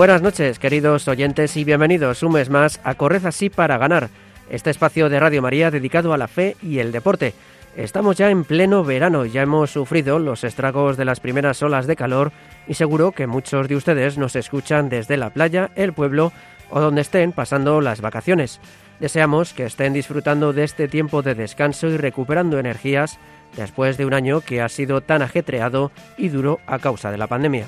Buenas noches, queridos oyentes, y bienvenidos un mes más a Corred así para ganar, este espacio de Radio María dedicado a la fe y el deporte. Estamos ya en pleno verano, ya hemos sufrido los estragos de las primeras olas de calor y seguro que muchos de ustedes nos escuchan desde la playa, el pueblo o donde estén pasando las vacaciones. Deseamos que estén disfrutando de este tiempo de descanso y recuperando energías después de un año que ha sido tan ajetreado y duro a causa de la pandemia.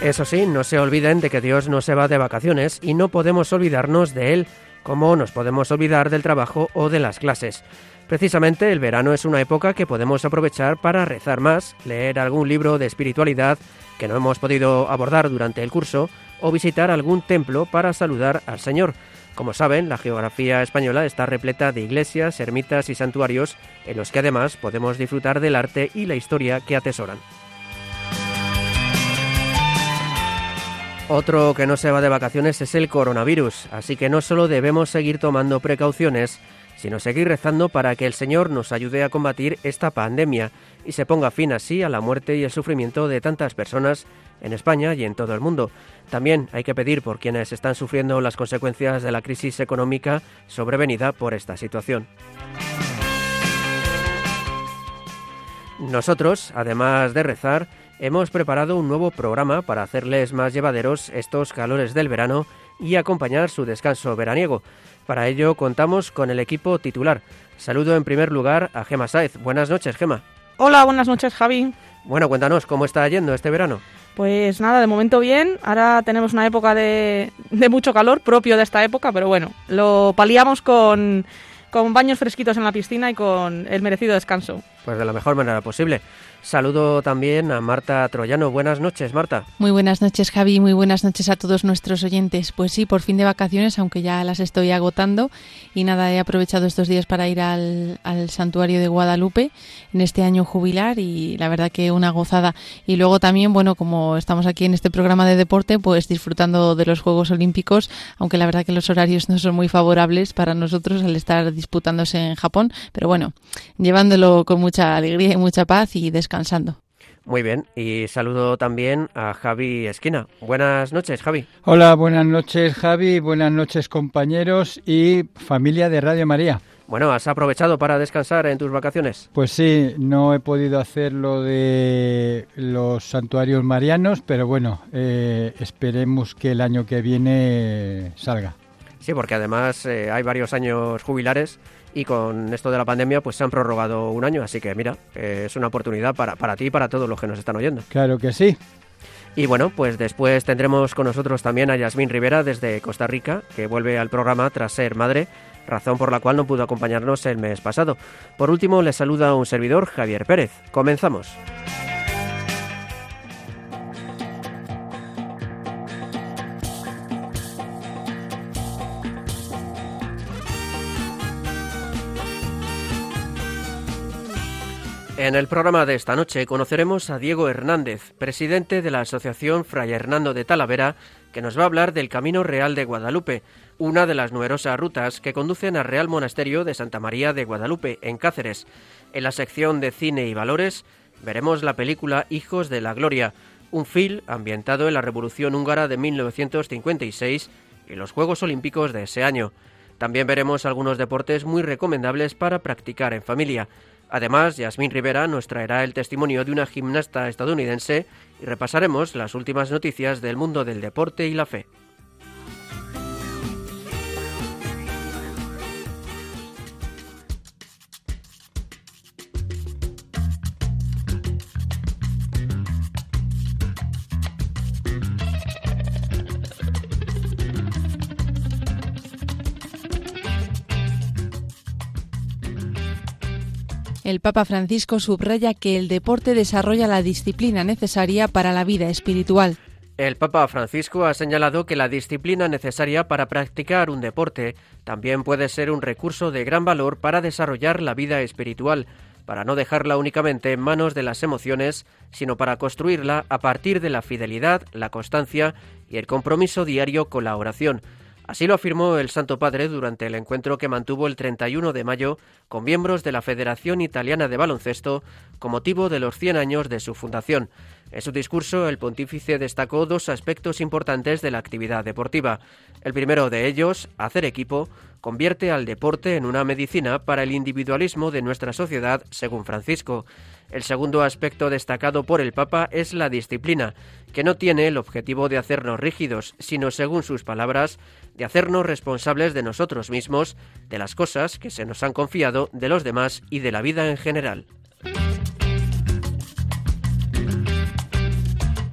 Eso sí, no se olviden de que Dios no se va de vacaciones y no podemos olvidarnos de Él como nos podemos olvidar del trabajo o de las clases. Precisamente el verano es una época que podemos aprovechar para rezar más, leer algún libro de espiritualidad que no hemos podido abordar durante el curso o visitar algún templo para saludar al Señor. Como saben, la geografía española está repleta de iglesias, ermitas y santuarios en los que además podemos disfrutar del arte y la historia que atesoran. Otro que no se va de vacaciones es el coronavirus, así que no solo debemos seguir tomando precauciones, sino seguir rezando para que el Señor nos ayude a combatir esta pandemia y se ponga fin así a la muerte y el sufrimiento de tantas personas en España y en todo el mundo. También hay que pedir por quienes están sufriendo las consecuencias de la crisis económica sobrevenida por esta situación. Nosotros, además de rezar, hemos preparado un nuevo programa para hacerles más llevaderos estos calores del verano y acompañar su descanso veraniego. Para ello contamos con el equipo titular. Saludo en primer lugar a Gema Saez. Buenas noches, Gema. Hola, buenas noches, Javi. Bueno, cuéntanos, ¿cómo está yendo este verano? Pues nada, de momento bien. Ahora tenemos una época de, de mucho calor, propio de esta época, pero bueno, lo paliamos con, con baños fresquitos en la piscina y con el merecido descanso. Pues de la mejor manera posible. Saludo también a Marta Troyano. Buenas noches, Marta. Muy buenas noches, Javi. Muy buenas noches a todos nuestros oyentes. Pues sí, por fin de vacaciones, aunque ya las estoy agotando. Y nada, he aprovechado estos días para ir al, al santuario de Guadalupe en este año jubilar y la verdad que una gozada. Y luego también, bueno, como estamos aquí en este programa de deporte, pues disfrutando de los Juegos Olímpicos, aunque la verdad que los horarios no son muy favorables para nosotros al estar disputándose en Japón. Pero bueno, llevándolo con mucha alegría y mucha paz y muy bien, y saludo también a Javi Esquina. Buenas noches, Javi. Hola, buenas noches, Javi. Buenas noches, compañeros y familia de Radio María. Bueno, ¿has aprovechado para descansar en tus vacaciones? Pues sí, no he podido hacer lo de los santuarios marianos, pero bueno, eh, esperemos que el año que viene salga. Sí, porque además eh, hay varios años jubilares y con esto de la pandemia pues se han prorrogado un año, así que mira, eh, es una oportunidad para, para ti y para todos los que nos están oyendo. Claro que sí. Y bueno, pues después tendremos con nosotros también a Yasmín Rivera desde Costa Rica, que vuelve al programa tras ser madre, razón por la cual no pudo acompañarnos el mes pasado. Por último, les saluda un servidor, Javier Pérez. Comenzamos. En el programa de esta noche conoceremos a Diego Hernández, presidente de la Asociación Fray Hernando de Talavera, que nos va a hablar del Camino Real de Guadalupe, una de las numerosas rutas que conducen al Real Monasterio de Santa María de Guadalupe, en Cáceres. En la sección de cine y valores veremos la película Hijos de la Gloria, un film ambientado en la Revolución húngara de 1956 y los Juegos Olímpicos de ese año. También veremos algunos deportes muy recomendables para practicar en familia. Además, Yasmín Rivera nos traerá el testimonio de una gimnasta estadounidense y repasaremos las últimas noticias del mundo del deporte y la fe. El Papa Francisco subraya que el deporte desarrolla la disciplina necesaria para la vida espiritual. El Papa Francisco ha señalado que la disciplina necesaria para practicar un deporte también puede ser un recurso de gran valor para desarrollar la vida espiritual, para no dejarla únicamente en manos de las emociones, sino para construirla a partir de la fidelidad, la constancia y el compromiso diario con la oración. Así lo afirmó el Santo Padre durante el encuentro que mantuvo el 31 de mayo con miembros de la Federación Italiana de Baloncesto con motivo de los 100 años de su fundación. En su discurso, el pontífice destacó dos aspectos importantes de la actividad deportiva. El primero de ellos, hacer equipo, convierte al deporte en una medicina para el individualismo de nuestra sociedad, según Francisco. El segundo aspecto destacado por el Papa es la disciplina, que no tiene el objetivo de hacernos rígidos, sino, según sus palabras, de hacernos responsables de nosotros mismos, de las cosas que se nos han confiado, de los demás y de la vida en general.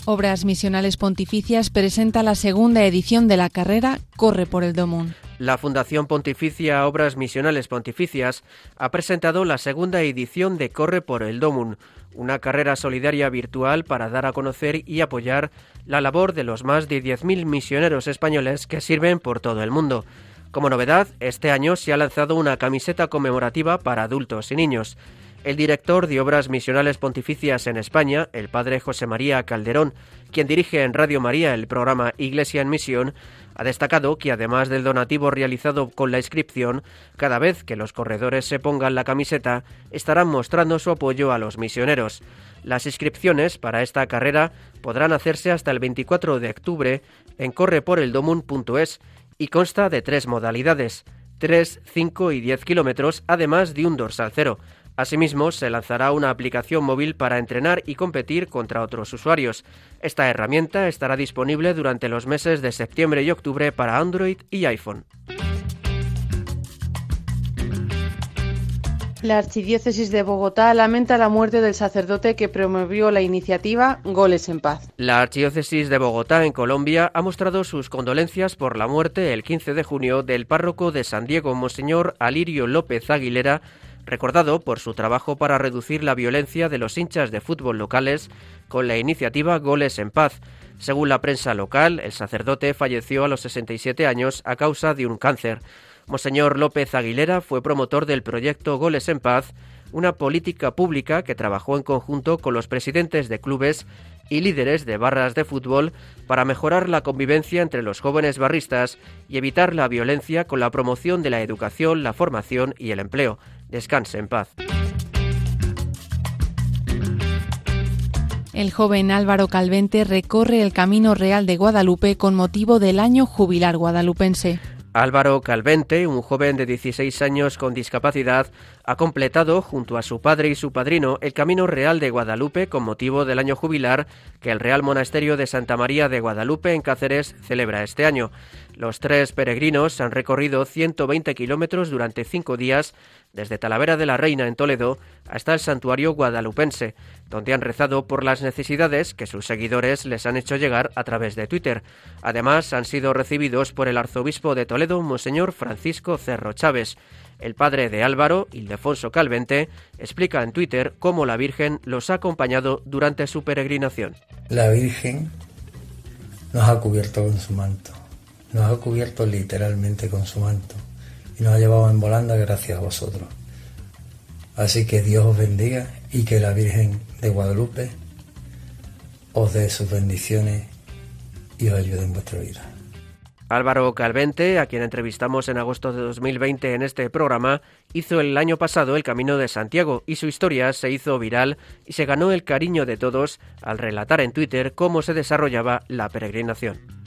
Obras Misionales Pontificias presenta la segunda edición de la carrera Corre por el Domún. La Fundación Pontificia Obras Misionales Pontificias ha presentado la segunda edición de Corre por el Domun, una carrera solidaria virtual para dar a conocer y apoyar la labor de los más de 10.000 misioneros españoles que sirven por todo el mundo. Como novedad, este año se ha lanzado una camiseta conmemorativa para adultos y niños. El director de Obras Misionales Pontificias en España, el padre José María Calderón, quien dirige en Radio María el programa Iglesia en Misión, ha destacado que además del donativo realizado con la inscripción, cada vez que los corredores se pongan la camiseta, estarán mostrando su apoyo a los misioneros. Las inscripciones para esta carrera podrán hacerse hasta el 24 de octubre en correporeldomun.es y consta de tres modalidades, 3, 5 y 10 kilómetros, además de un dorsal cero. Asimismo, se lanzará una aplicación móvil para entrenar y competir contra otros usuarios. Esta herramienta estará disponible durante los meses de septiembre y octubre para Android y iPhone. La Archidiócesis de Bogotá lamenta la muerte del sacerdote que promovió la iniciativa Goles en Paz. La Archidiócesis de Bogotá, en Colombia, ha mostrado sus condolencias por la muerte el 15 de junio del párroco de San Diego, Monseñor Alirio López Aguilera, recordado por su trabajo para reducir la violencia de los hinchas de fútbol locales con la iniciativa Goles en Paz. Según la prensa local, el sacerdote falleció a los 67 años a causa de un cáncer. Monseñor López Aguilera fue promotor del proyecto Goles en Paz, una política pública que trabajó en conjunto con los presidentes de clubes y líderes de barras de fútbol para mejorar la convivencia entre los jóvenes barristas y evitar la violencia con la promoción de la educación, la formación y el empleo. Descanse en paz. El joven Álvaro Calvente recorre el Camino Real de Guadalupe con motivo del año jubilar guadalupense. Álvaro Calvente, un joven de 16 años con discapacidad, ha completado, junto a su padre y su padrino, el Camino Real de Guadalupe con motivo del año jubilar que el Real Monasterio de Santa María de Guadalupe en Cáceres celebra este año. Los tres peregrinos han recorrido 120 kilómetros durante cinco días desde Talavera de la Reina en Toledo hasta el santuario guadalupense, donde han rezado por las necesidades que sus seguidores les han hecho llegar a través de Twitter. Además, han sido recibidos por el arzobispo de Toledo, Monseñor Francisco Cerro Chávez. El padre de Álvaro, Ildefonso Calvente, explica en Twitter cómo la Virgen los ha acompañado durante su peregrinación. La Virgen nos ha cubierto con su manto, nos ha cubierto literalmente con su manto y nos ha llevado en volanda gracias a vosotros. Así que Dios os bendiga y que la Virgen de Guadalupe os dé sus bendiciones y os ayude en vuestra vida. Álvaro Calvente, a quien entrevistamos en agosto de 2020 en este programa, hizo el año pasado el Camino de Santiago y su historia se hizo viral y se ganó el cariño de todos al relatar en Twitter cómo se desarrollaba la peregrinación.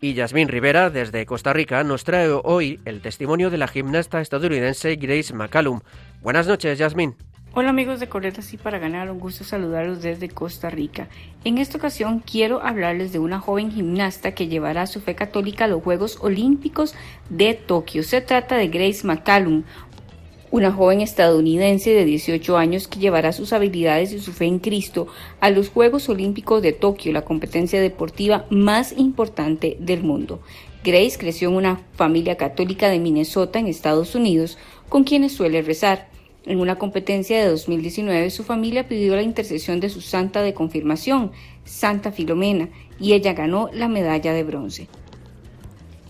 Y Yasmín Rivera, desde Costa Rica, nos trae hoy el testimonio de la gimnasta estadounidense Grace McCallum. Buenas noches, Yasmín. Hola amigos de Correr Así para Ganar, un gusto saludarlos desde Costa Rica. En esta ocasión quiero hablarles de una joven gimnasta que llevará su fe católica a los Juegos Olímpicos de Tokio. Se trata de Grace McCallum, una joven estadounidense de 18 años que llevará sus habilidades y su fe en Cristo a los Juegos Olímpicos de Tokio, la competencia deportiva más importante del mundo. Grace creció en una familia católica de Minnesota en Estados Unidos con quienes suele rezar. En una competencia de 2019 su familia pidió la intercesión de su santa de confirmación, Santa Filomena, y ella ganó la medalla de bronce.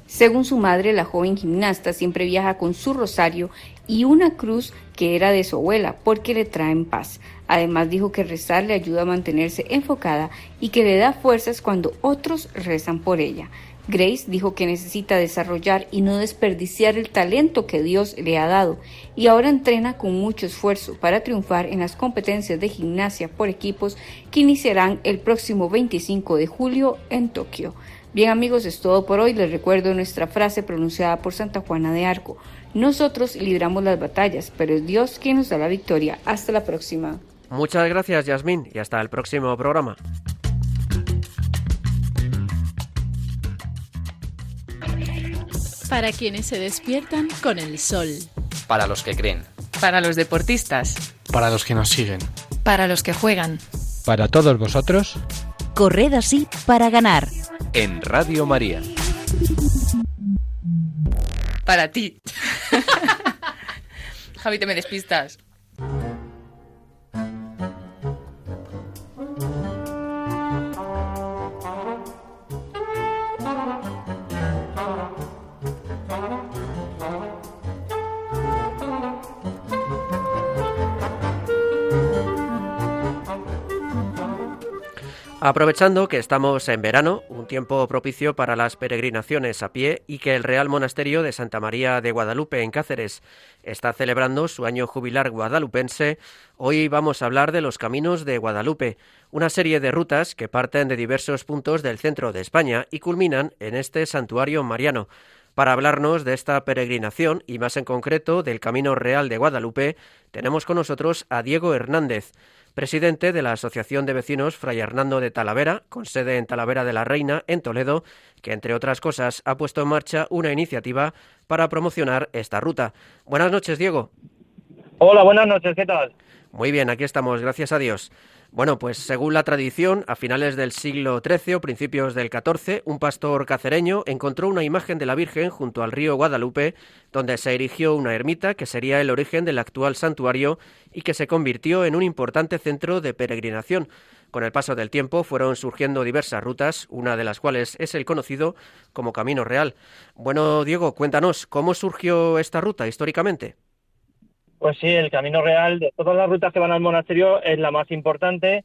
Según su madre, la joven gimnasta siempre viaja con su rosario y una cruz que era de su abuela porque le traen paz. Además dijo que rezar le ayuda a mantenerse enfocada y que le da fuerzas cuando otros rezan por ella. Grace dijo que necesita desarrollar y no desperdiciar el talento que Dios le ha dado y ahora entrena con mucho esfuerzo para triunfar en las competencias de gimnasia por equipos que iniciarán el próximo 25 de julio en Tokio. Bien amigos, es todo por hoy. Les recuerdo nuestra frase pronunciada por Santa Juana de Arco. Nosotros libramos las batallas, pero es Dios quien nos da la victoria. Hasta la próxima. Muchas gracias, Yasmín, y hasta el próximo programa. Para quienes se despiertan con el sol. Para los que creen. Para los deportistas. Para los que nos siguen. Para los que juegan. Para todos vosotros. Corred así para ganar. En Radio María. Para ti. Javi, te me despistas. Aprovechando que estamos en verano, un tiempo propicio para las peregrinaciones a pie y que el Real Monasterio de Santa María de Guadalupe en Cáceres está celebrando su año jubilar guadalupense, hoy vamos a hablar de los Caminos de Guadalupe, una serie de rutas que parten de diversos puntos del centro de España y culminan en este santuario mariano. Para hablarnos de esta peregrinación y más en concreto del Camino Real de Guadalupe, tenemos con nosotros a Diego Hernández presidente de la Asociación de Vecinos Fray Hernando de Talavera, con sede en Talavera de la Reina, en Toledo, que entre otras cosas ha puesto en marcha una iniciativa para promocionar esta ruta. Buenas noches, Diego. Hola, buenas noches, ¿qué tal? Muy bien, aquí estamos, gracias a Dios. Bueno, pues según la tradición, a finales del siglo XIII o principios del XIV, un pastor cacereño encontró una imagen de la Virgen junto al río Guadalupe, donde se erigió una ermita que sería el origen del actual santuario y que se convirtió en un importante centro de peregrinación. Con el paso del tiempo fueron surgiendo diversas rutas, una de las cuales es el conocido como Camino Real. Bueno, Diego, cuéntanos, ¿cómo surgió esta ruta históricamente? Pues sí, el Camino Real de todas las rutas que van al monasterio es la más importante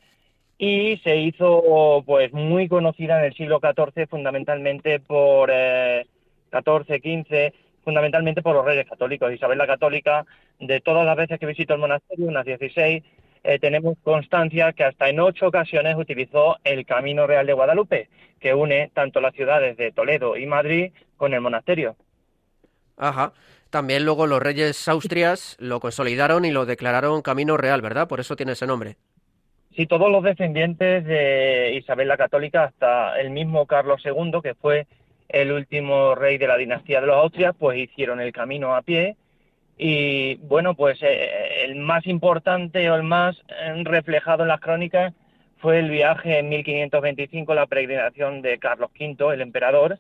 y se hizo pues muy conocida en el siglo XIV fundamentalmente por eh, XIV, fundamentalmente por los reyes católicos. Isabel la Católica, de todas las veces que visitó el monasterio, unas 16, eh, tenemos constancia que hasta en ocho ocasiones utilizó el Camino Real de Guadalupe, que une tanto las ciudades de Toledo y Madrid con el monasterio. Ajá. También luego los reyes austrias lo consolidaron y lo declararon camino real, ¿verdad? Por eso tiene ese nombre. Sí, todos los descendientes de Isabel la Católica, hasta el mismo Carlos II, que fue el último rey de la dinastía de los Austrias, pues hicieron el camino a pie. Y bueno, pues eh, el más importante o el más eh, reflejado en las crónicas fue el viaje en 1525, la peregrinación de Carlos V, el emperador,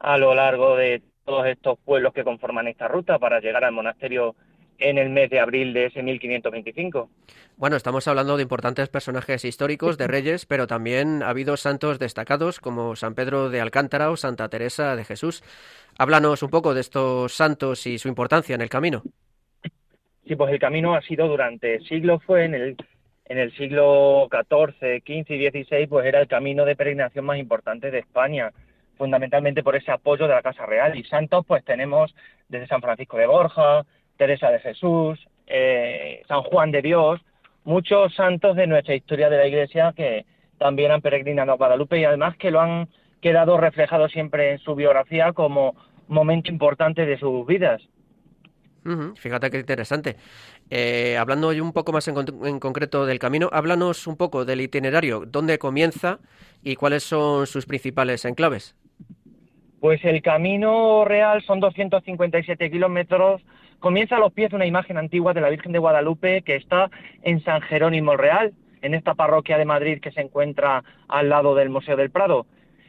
a lo largo de todos estos pueblos que conforman esta ruta para llegar al monasterio en el mes de abril de ese 1525. Bueno, estamos hablando de importantes personajes históricos, de reyes, pero también ha habido santos destacados como San Pedro de Alcántara o Santa Teresa de Jesús. Háblanos un poco de estos santos y su importancia en el camino. Sí, pues el camino ha sido durante siglos, fue en el, en el siglo XIV, XV y XVI, pues era el camino de peregrinación más importante de España fundamentalmente por ese apoyo de la Casa Real. Y santos, pues tenemos desde San Francisco de Borja, Teresa de Jesús, eh, San Juan de Dios, muchos santos de nuestra historia de la Iglesia que también han peregrinado a Guadalupe y además que lo han quedado reflejado siempre en su biografía como momento importante de sus vidas. fíjate qué interesante. Eh, hablando un poco más en, en, concreto del camino, háblanos un poco del itinerario, dónde comienza y cuáles son sus principales enclaves. Pues el camino real son 257 kilómetros. Comienza a los pies una imagen antigua de la Virgen de Guadalupe que está en San Jerónimo Real, en esta parroquia de Madrid que se encuentra al lado del Museo del Prado.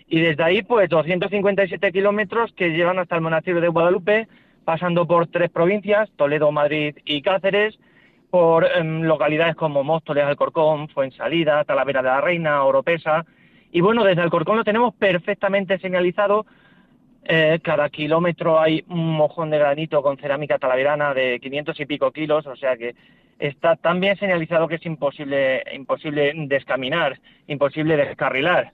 Y desde ahí, pues 257 kilómetros que llevan hasta el monasterio de Guadalupe, pasando por tres provincias, Toledo, Madrid y Cáceres, por em, localidades como Móstoles, Alcorcón, Fuensalida, Talavera de la Reina, Oropesa. Y bueno, desde Alcorcón lo tenemos perfectamente señalizado. Eh, cada kilómetro hay un mojón de granito con cerámica talaverana de 500 y pico kilos, o sea que está tan bien señalizado que es imposible, imposible descaminar, imposible descarrilar.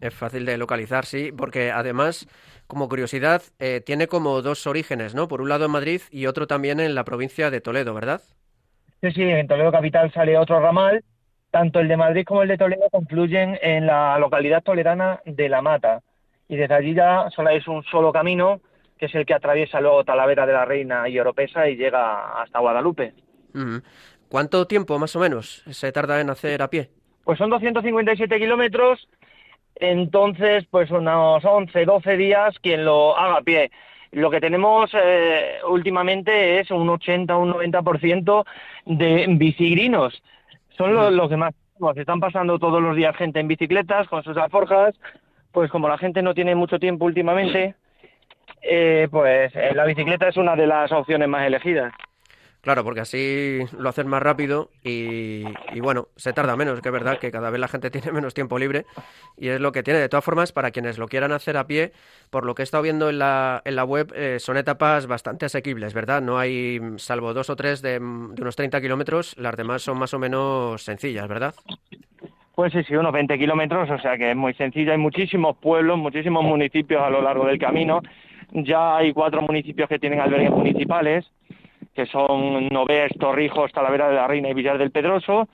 Es fácil de localizar, sí, porque además, como curiosidad, eh, tiene como dos orígenes, ¿no? Por un lado en Madrid y otro también en la provincia de Toledo, ¿verdad? Sí, sí, en Toledo Capital sale otro ramal. Tanto el de Madrid como el de Toledo confluyen en la localidad toledana de La Mata. Y desde allí ya solo es un solo camino, que es el que atraviesa luego Talavera de la Reina y Oropesa y llega hasta Guadalupe. ¿Cuánto tiempo más o menos se tarda en hacer a pie? Pues son 257 kilómetros entonces, pues unos 11, 12 días quien lo haga a pie. Lo que tenemos eh, últimamente es un 80, un 90% de bicigrinos. Son los, que más se están pasando todos los días gente en bicicletas con sus alforjas. Pues como la gente no tiene mucho tiempo últimamente, eh, pues eh, la bicicleta es una de las opciones más elegidas. Claro, porque así lo hacen más rápido y, bueno, se tarda menos, que es verdad que cada vez la gente tiene menos tiempo libre y es lo que tiene. De todas formas, para quienes lo quieran hacer a pie, por lo que he estado viendo en la, en la web, eh, son etapas bastante asequibles, ¿verdad? No hay, salvo dos o tres de, de unos 30 kilómetros, las demás son más o menos sencillas, ¿verdad? Pues sí, sí, unos 20 kilómetros, o sea que es muy sencilla. Hay muchísimos pueblos, muchísimos municipios a lo largo del camino. Ya hay cuatro municipios que tienen albergues municipales que son Novés, Torrijos, Talavera de la Reina y Villar del Pedroso,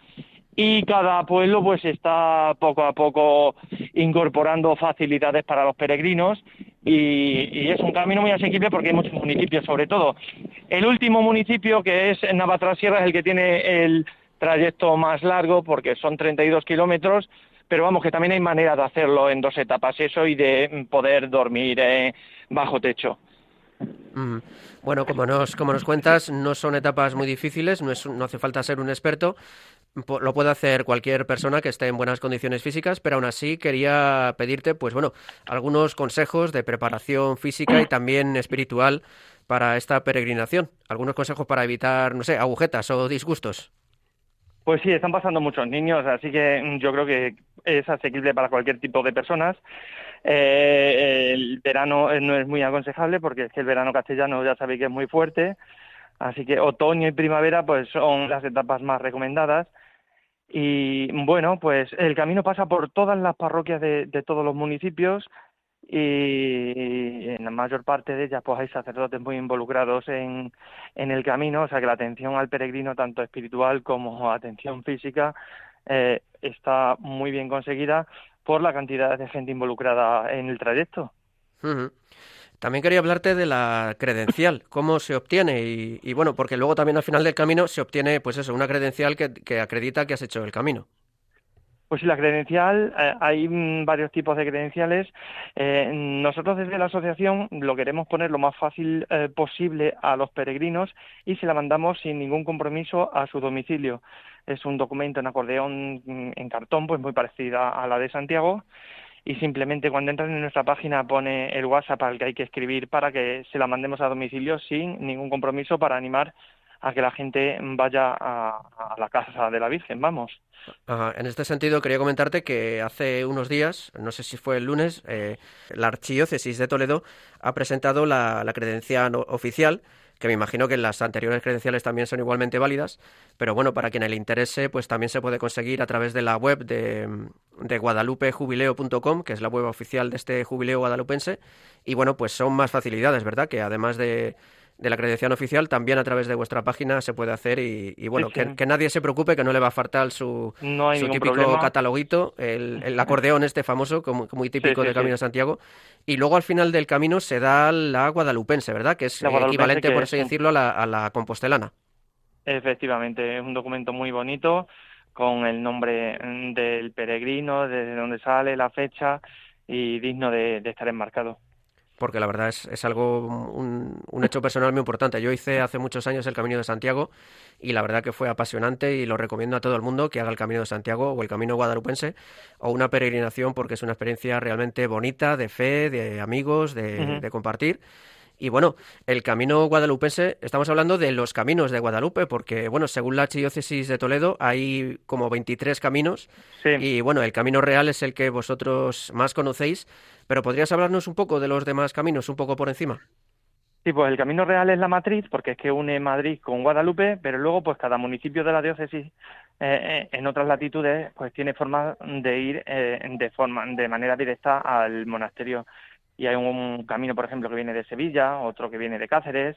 y cada pueblo pues está poco a poco incorporando facilidades para los peregrinos y, es un camino muy asequible porque hay muchos municipios sobre todo. El último municipio que es Navatrasierra es el que tiene el trayecto más largo porque son 32 kilómetros, pero vamos que también hay manera de hacerlo en dos etapas eso y de poder dormir eh, bajo techo. Bueno, como nos, como nos cuentas, no son etapas muy difíciles, no, es, no hace falta ser un experto, lo puede hacer cualquier persona que esté en buenas condiciones físicas, pero aún así quería pedirte, pues bueno, algunos consejos de preparación física y también espiritual para esta peregrinación. Algunos consejos para evitar, no sé, agujetas o disgustos. Pues sí, están pasando muchos niños, así que mm, yo creo que es asequible para cualquier tipo de personas. Eh, el verano no es muy aconsejable porque es que el verano castellano ya sabéis que es muy fuerte, así que otoño y primavera pues son las etapas más recomendadas. Y bueno, pues el camino pasa por todas las parroquias de, todos los municipios y en la mayor parte de ellas pues hay sacerdotes muy involucrados en, en el camino, o sea que la atención al peregrino, tanto espiritual como atención física, eh, está muy bien conseguida por la cantidad de gente involucrada en el trayecto. También quería hablarte de la credencial, cómo se obtiene y, bueno, porque luego también al final del camino se obtiene, pues eso, una credencial que, acredita que has hecho el camino. Pues sí, la credencial, eh, hay mm, varios tipos de credenciales. Eh, nosotros desde la asociación lo queremos poner lo más fácil eh, posible a los peregrinos y se la mandamos sin ningún compromiso a su domicilio es un documento en acordeón mm, en cartón, pues muy parecida a la de Santiago. Y simplemente cuando entran en nuestra página pone el WhatsApp al que hay que escribir para que se la mandemos a domicilio sin ningún compromiso para animar a que la gente vaya a, la casa de la Virgen, vamos. En este sentido, quería comentarte que hace unos días, no sé si fue el lunes, eh, la Archidiócesis de Toledo ha presentado la, credencial oficial que me imagino que las anteriores credenciales también son igualmente válidas, pero bueno, para quien le interese, pues también se puede conseguir a través de la web de, de guadalupejubileo.com, que es la web oficial de este jubileo guadalupense, y bueno, pues son más facilidades, ¿verdad? Que además de de la credencial oficial también a través de vuestra página se puede hacer y, bueno, Que, nadie se preocupe que no le va a faltar su, su típico cataloguito, el, acordeón este famoso, como, muy típico del Camino de Santiago. Y luego al final del camino se da la guadalupense, ¿verdad? Que es equivalente, por así decirlo, a la, a la compostelana. Efectivamente, es un documento muy bonito con el nombre del peregrino, desde dónde sale, la fecha y digno de estar enmarcado. Porque la verdad es, es algo, un, un, hecho personal muy importante. Yo hice hace muchos años el Camino de Santiago y la verdad que fue apasionante y lo recomiendo a todo el mundo que haga el Camino de Santiago o el Camino Guadalupense o una peregrinación porque es una experiencia realmente bonita, de fe, de amigos, de, uh -huh. de compartir. Y bueno, el camino guadalupense, estamos hablando de los caminos de Guadalupe, porque bueno, según la archidiócesis de Toledo hay como 23 caminos sí. y bueno, el camino real es el que vosotros más conocéis, pero ¿podrías hablarnos un poco de los demás caminos, un poco por encima? Sí, pues el camino real es la matriz porque es que une Madrid con Guadalupe, pero luego pues cada municipio de la diócesis eh, en otras latitudes pues tiene forma de ir eh, de forma de manera directa al monasterio y hay un camino, por ejemplo, que viene de Sevilla, otro que viene de Cáceres,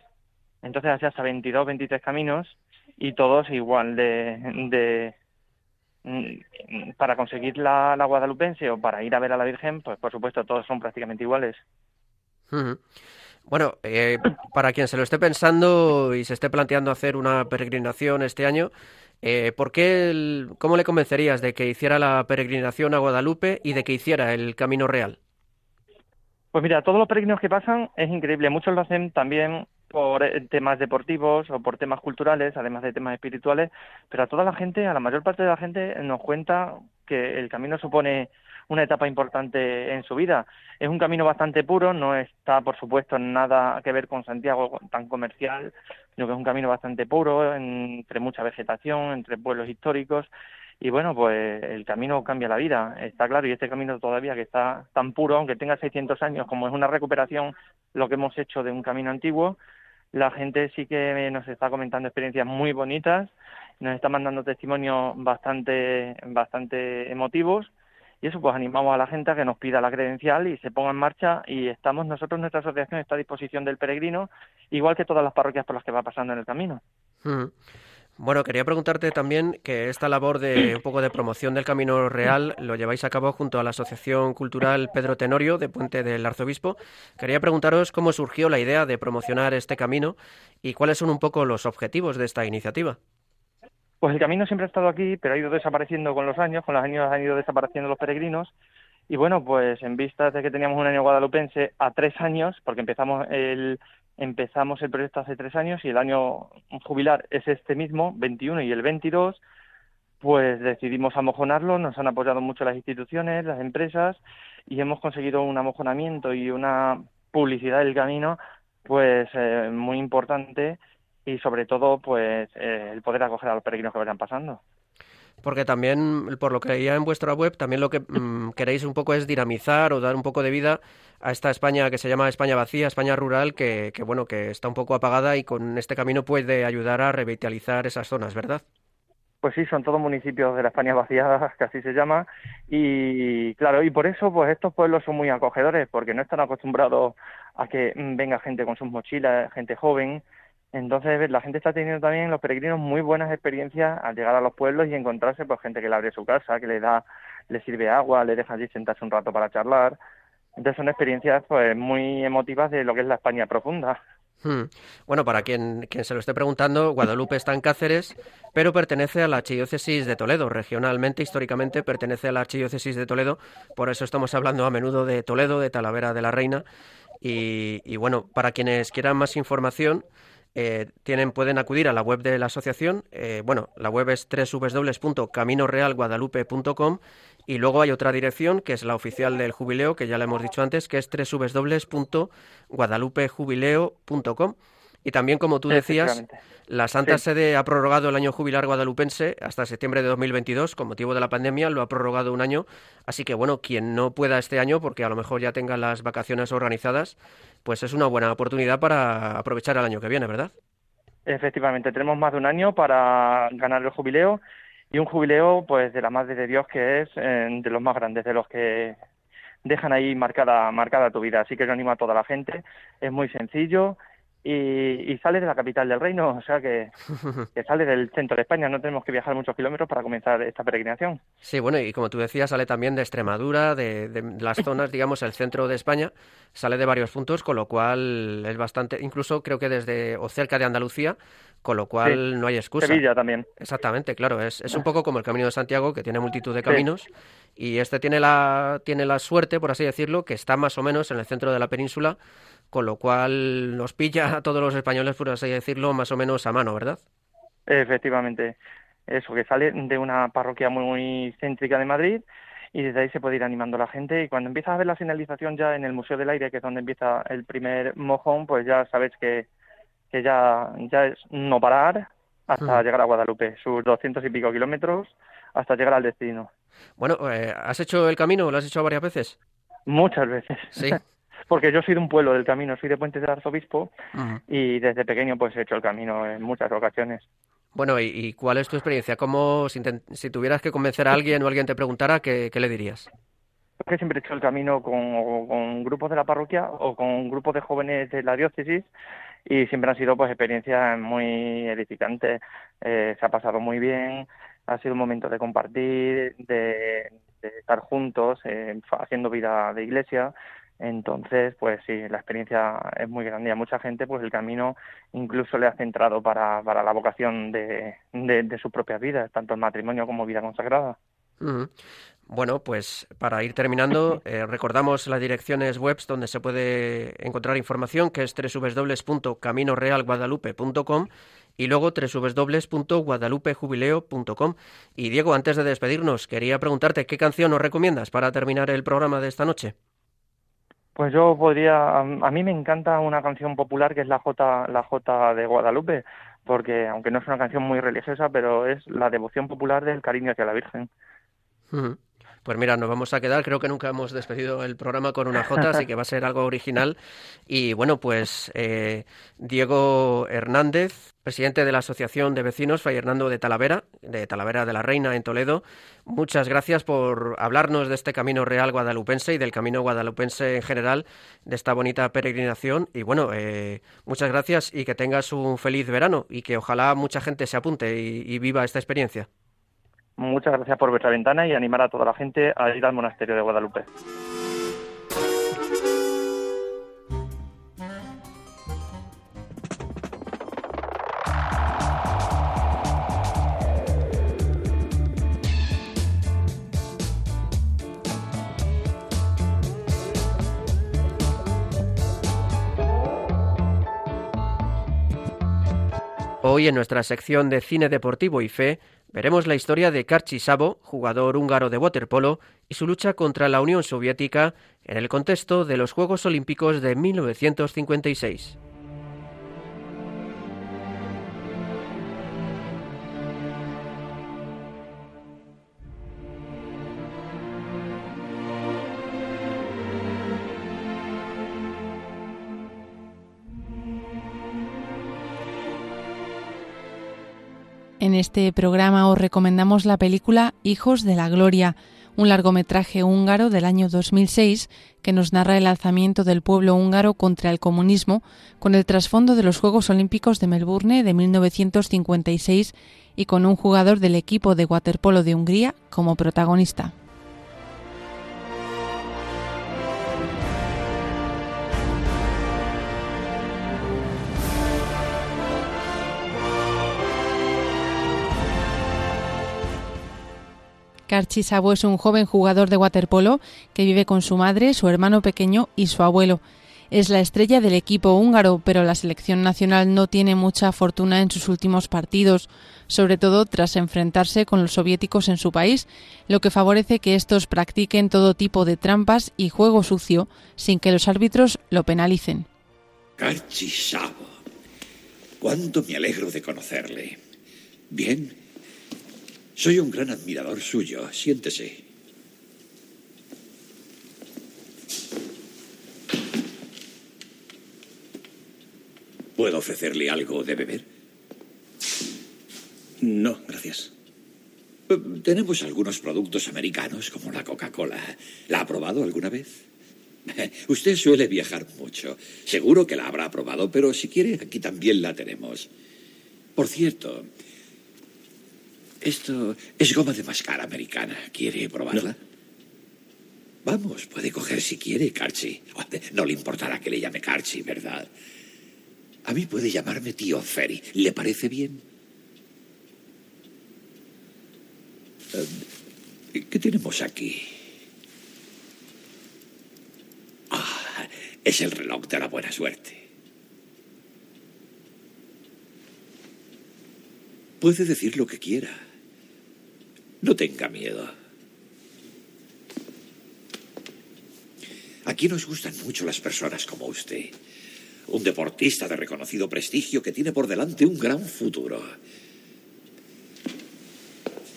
entonces hace hasta 22, 23 caminos y todos igual de, de para conseguir la, la, guadalupense o para ir a ver a la Virgen, pues por supuesto todos son prácticamente iguales. Uh -huh. Bueno, eh, para quien se lo esté pensando y se esté planteando hacer una peregrinación este año, eh, ¿por qué, el, cómo le convencerías de que hiciera la peregrinación a Guadalupe y de que hiciera el Camino Real? Pues mira, todos los peregrinos que pasan es increíble. Muchos lo hacen también por temas deportivos o por temas culturales, además de temas espirituales, pero a toda la gente, a la mayor parte de la gente, nos cuenta que el camino supone una etapa importante en su vida. Es un camino bastante puro, no está, por supuesto, nada que ver con Santiago tan comercial, sino que es un camino bastante puro, entre mucha vegetación, entre pueblos históricos, y bueno, pues el camino cambia la vida, está claro, y este camino todavía que está tan puro, aunque tenga 600 años, como es una recuperación lo que hemos hecho de un camino antiguo, la gente sí que nos está comentando experiencias muy bonitas, nos está mandando testimonios bastante, bastante emotivos, y eso pues animamos a la gente a que nos pida la credencial y se ponga en marcha y estamos nosotros, nuestra asociación está a disposición del peregrino, igual que todas las parroquias por las que va pasando en el camino. Mm. Bueno, quería preguntarte también que esta labor de un poco de promoción del Camino Real lo lleváis a cabo junto a la Asociación Cultural Pedro Tenorio de Puente del Arzobispo. Quería preguntaros cómo surgió la idea de promocionar este camino y cuáles son un poco los objetivos de esta iniciativa. Pues el camino siempre ha estado aquí, pero ha ido desapareciendo con los años, con los años han ido desapareciendo los peregrinos. Y bueno, pues en vista de que teníamos un año guadalupense a tres años, porque empezamos el, empezamos el proyecto hace tres años y el año jubilar es este mismo, 21 y el 22, pues decidimos amojonarlo, nos han apoyado mucho las instituciones, las empresas y hemos conseguido un amojonamiento y una publicidad del camino pues eh, muy importante y sobre todo pues eh, el poder acoger a los peregrinos que vayan pasando porque también, por lo que leía en vuestra web, también lo que mmm, queréis un poco es dinamizar o dar un poco de vida a esta España que se llama España vacía, España rural, que, que bueno, que está un poco apagada y con este camino puede ayudar a revitalizar esas zonas, ¿verdad? Pues sí, son todos municipios de la España vacía, que así se llama, y claro, y por eso pues estos pueblos son muy acogedores, porque no están acostumbrados a que venga gente con sus mochilas, gente joven, entonces la gente está teniendo también, los peregrinos, muy buenas experiencias al llegar a los pueblos y encontrarse pues gente que le abre su casa, que le da, le sirve agua, le deja allí sentarse un rato para charlar. Entonces son experiencias pues muy emotivas de lo que es la España profunda. Hmm. Bueno, para quien, quien se lo esté preguntando, Guadalupe está en Cáceres, pero pertenece a la Archidiócesis de Toledo. Regionalmente, históricamente, pertenece a la Archidiócesis de Toledo. Por eso estamos hablando a menudo de Toledo, de Talavera de la Reina. Y, y bueno, para quienes quieran más información, eh, tienen, pueden acudir a la web de la asociación. Eh, bueno, la web es www.caminorealguadalupe.com y luego hay otra dirección que es la oficial del jubileo, que ya le hemos dicho antes, que es www.guadalupejubileo.com. Y también, como tú decías, la Santa sí. Sede ha prorrogado el año jubilar guadalupense hasta septiembre de 2022 con motivo de la pandemia, lo ha prorrogado un año. Así que, bueno, quien no pueda este año, porque a lo mejor ya tenga las vacaciones organizadas, pues es una buena oportunidad para aprovechar el año que viene, ¿verdad? Efectivamente, tenemos más de un año para ganar el jubileo y un jubileo, pues, de la Madre de Dios, que es eh, de los más grandes, de los que dejan ahí marcada, marcada tu vida. Así que yo animo a toda la gente. Es muy sencillo y, sale de la capital del reino, o sea que, sale del centro de España, no tenemos que viajar muchos kilómetros para comenzar esta peregrinación. Sí, bueno, y como tú decías, sale también de Extremadura, de, las zonas, digamos, el centro de España, sale de varios puntos, con lo cual es bastante, incluso creo que desde o cerca de Andalucía, con lo cual no hay excusa. Sevilla también. Exactamente, claro, es, es un poco como el Camino de Santiago, que tiene multitud de caminos, y este tiene la, tiene la suerte, por así decirlo, que está más o menos en el centro de la península, con lo cual nos pilla a todos los españoles, por así decirlo, más o menos a mano, ¿verdad? Efectivamente, eso, que sale de una parroquia muy, céntrica de Madrid y desde ahí se puede ir animando a la gente y cuando empiezas a ver la señalización ya en el Museo del Aire, que es donde empieza el primer mojón, pues ya sabes que, que ya, ya es no parar hasta llegar a Guadalupe, sus doscientos y pico kilómetros hasta llegar al destino. Bueno, eh, ¿has hecho el camino? ¿Lo has hecho varias veces? Muchas veces. Sí. porque yo soy de un pueblo del camino, soy de Puente del Arzobispo y desde pequeño pues he hecho el camino en muchas ocasiones. Bueno, ¿y, cuál es tu experiencia? ¿Cómo, si, tuvieras que convencer a alguien o alguien te preguntara, qué, le dirías? que siempre he hecho el camino con, con, grupos de la parroquia o con grupos de jóvenes de la diócesis y siempre han sido pues experiencias muy edificantes. Eh, se ha pasado muy bien, ha sido un momento de compartir, de, estar juntos, eh, haciendo vida de iglesia entonces, pues sí, la experiencia es muy grande y a mucha gente pues el camino incluso le ha centrado para, para la vocación de, de, su propia vida, tanto en matrimonio como vida consagrada. Bueno, pues para ir terminando, eh, recordamos las direcciones web donde se puede encontrar información, que es www.caminorealguadalupe.com y luego www.guadalupejubileo.com. Y Diego, antes de despedirnos, quería preguntarte qué canción nos recomiendas para terminar el programa de esta noche. Pues yo podría, a mí me encanta una canción popular que es la J, la J de Guadalupe, porque aunque no es una canción muy religiosa, pero es la devoción popular del cariño hacia la Virgen. Pues mira, nos vamos a quedar, creo que nunca hemos despedido el programa con una J, así que va a ser algo original. Y bueno, pues eh, Diego Hernández, presidente de la Asociación de Vecinos Fray Hernando de Talavera, de Talavera de la Reina en Toledo, muchas gracias por hablarnos de este camino real guadalupense y del camino guadalupense en general, de esta bonita peregrinación. Y bueno, eh, muchas gracias y que tengas un feliz verano y que ojalá mucha gente se apunte y viva esta experiencia. Muchas gracias por vuestra ventana y animar a toda la gente a ir al monasterio de Guadalupe. Hoy en nuestra sección de cine deportivo y fe Veremos la historia de Karchi Sabo, jugador húngaro de waterpolo, y su lucha contra la Unión Soviética en el contexto de los Juegos Olímpicos de 1956. En este programa os recomendamos la película Hijos de la Gloria, un largometraje húngaro del año 2006 que nos narra el alzamiento del pueblo húngaro contra el comunismo con el trasfondo de los Juegos Olímpicos de Melbourne de 1956 y con un jugador del equipo de waterpolo de Hungría como protagonista. Karchi Sabo es un joven jugador de waterpolo que vive con su madre, su hermano pequeño y su abuelo. Es la estrella del equipo húngaro, pero la selección nacional no tiene mucha fortuna en sus últimos partidos, sobre todo tras enfrentarse con los soviéticos en su país, lo que favorece que estos practiquen todo tipo de trampas y juego sucio sin que los árbitros lo penalicen. Karchi Sabo. Cuánto me alegro de conocerle. Bien, soy un gran admirador suyo. Siéntese. ¿Puedo ofrecerle algo de beber? No, gracias. Tenemos algunos productos americanos como la Coca-Cola. ¿La ha probado alguna vez? Usted suele viajar mucho. Seguro que la habrá probado, pero si quiere, aquí también la tenemos. Por cierto, esto es goma de mascar americana. ¿Quiere probarla? Vamos, puede coger si quiere, Carchi. No le importará que le llame Carchi, ¿verdad? A mí puede llamarme tío Ferry. ¿Le parece bien? Eh, ¿Qué tenemos aquí? Ah, es el reloj de la buena suerte. Puede decir lo que quiera. No tenga miedo. Aquí nos gustan mucho las personas como usted. Un deportista de reconocido prestigio que tiene por delante un gran futuro.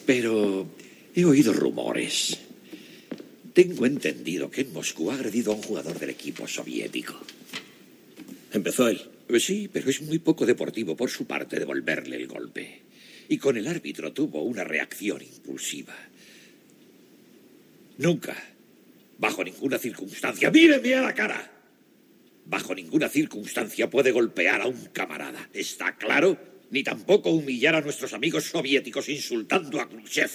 Pero he oído rumores. Tengo entendido que en Moscú ha agredido a un jugador del equipo soviético. Empezó él. Sí, pero es muy poco deportivo por su parte devolverle el golpe. Y con el árbitro tuvo una reacción impulsiva. Nunca, bajo ninguna circunstancia, míreme a la cara. Bajo ninguna circunstancia puede golpear a un camarada. ¿Está claro? Ni tampoco humillar a nuestros amigos soviéticos insultando a Khrushchev.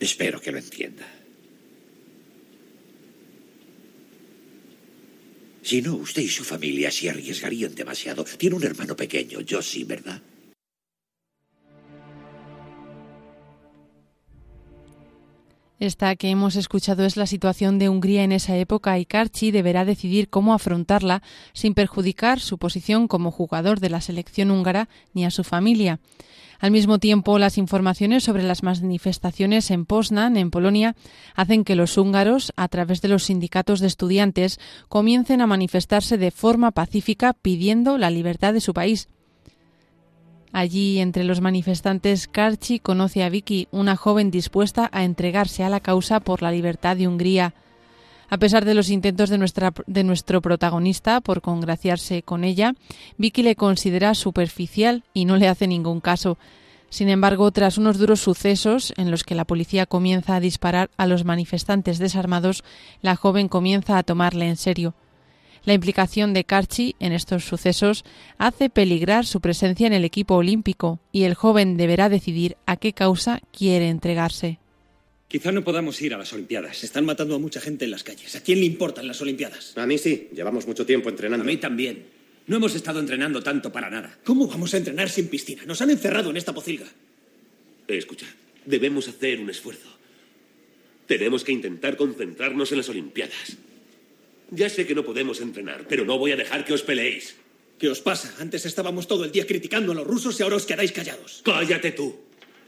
Espero que lo entienda. Si no, usted y su familia se arriesgarían demasiado. Tiene un hermano pequeño, yo sí, ¿verdad? Esta que hemos escuchado es la situación de Hungría en esa época y Karchi deberá decidir cómo afrontarla sin perjudicar su posición como jugador de la selección húngara ni a su familia. Al mismo tiempo, las informaciones sobre las manifestaciones en Poznan, en Polonia, hacen que los húngaros, a través de los sindicatos de estudiantes, comiencen a manifestarse de forma pacífica pidiendo la libertad de su país. Allí, entre los manifestantes, Karchi conoce a Vicky, una joven dispuesta a entregarse a la causa por la libertad de Hungría. A pesar de los intentos de, de nuestro protagonista por congraciarse con ella, Vicky le considera superficial y no le hace ningún caso. Sin embargo, tras unos duros sucesos en los que la policía comienza a disparar a los manifestantes desarmados, la joven comienza a tomarle en serio. La implicación de Karchi en estos sucesos hace peligrar su presencia en el equipo olímpico y el joven deberá decidir a qué causa quiere entregarse. Quizá no podamos ir a las Olimpiadas. Están matando a mucha gente en las calles. ¿A quién le importan las Olimpiadas? A mí sí. Llevamos mucho tiempo entrenando. A mí también. No hemos estado entrenando tanto para nada. ¿Cómo vamos a entrenar sin piscina? Nos han encerrado en esta pocilga. Escucha, debemos hacer un esfuerzo. Tenemos que intentar concentrarnos en las Olimpiadas. Ya sé que no podemos entrenar, pero no voy a dejar que os peleéis. ¿Qué os pasa? Antes estábamos todo el día criticando a los rusos y ahora os quedáis callados. Cállate tú.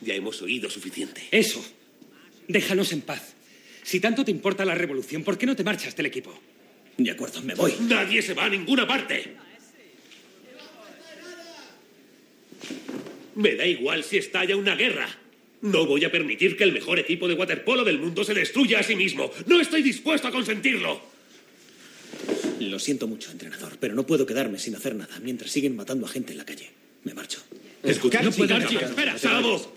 Ya hemos oído suficiente. Eso. Déjanos en paz. Si tanto te importa la revolución, ¿por qué no te marchas del equipo? De acuerdo, me voy. Nadie se va a ninguna parte. Me da igual si estalla una guerra. No voy a permitir que el mejor equipo de waterpolo del mundo se destruya a sí mismo. No estoy dispuesto a consentirlo. Lo siento mucho, entrenador, pero no puedo quedarme sin hacer nada mientras siguen matando a gente en la calle. Me marcho. Escucha, no puedo espera, Salvo.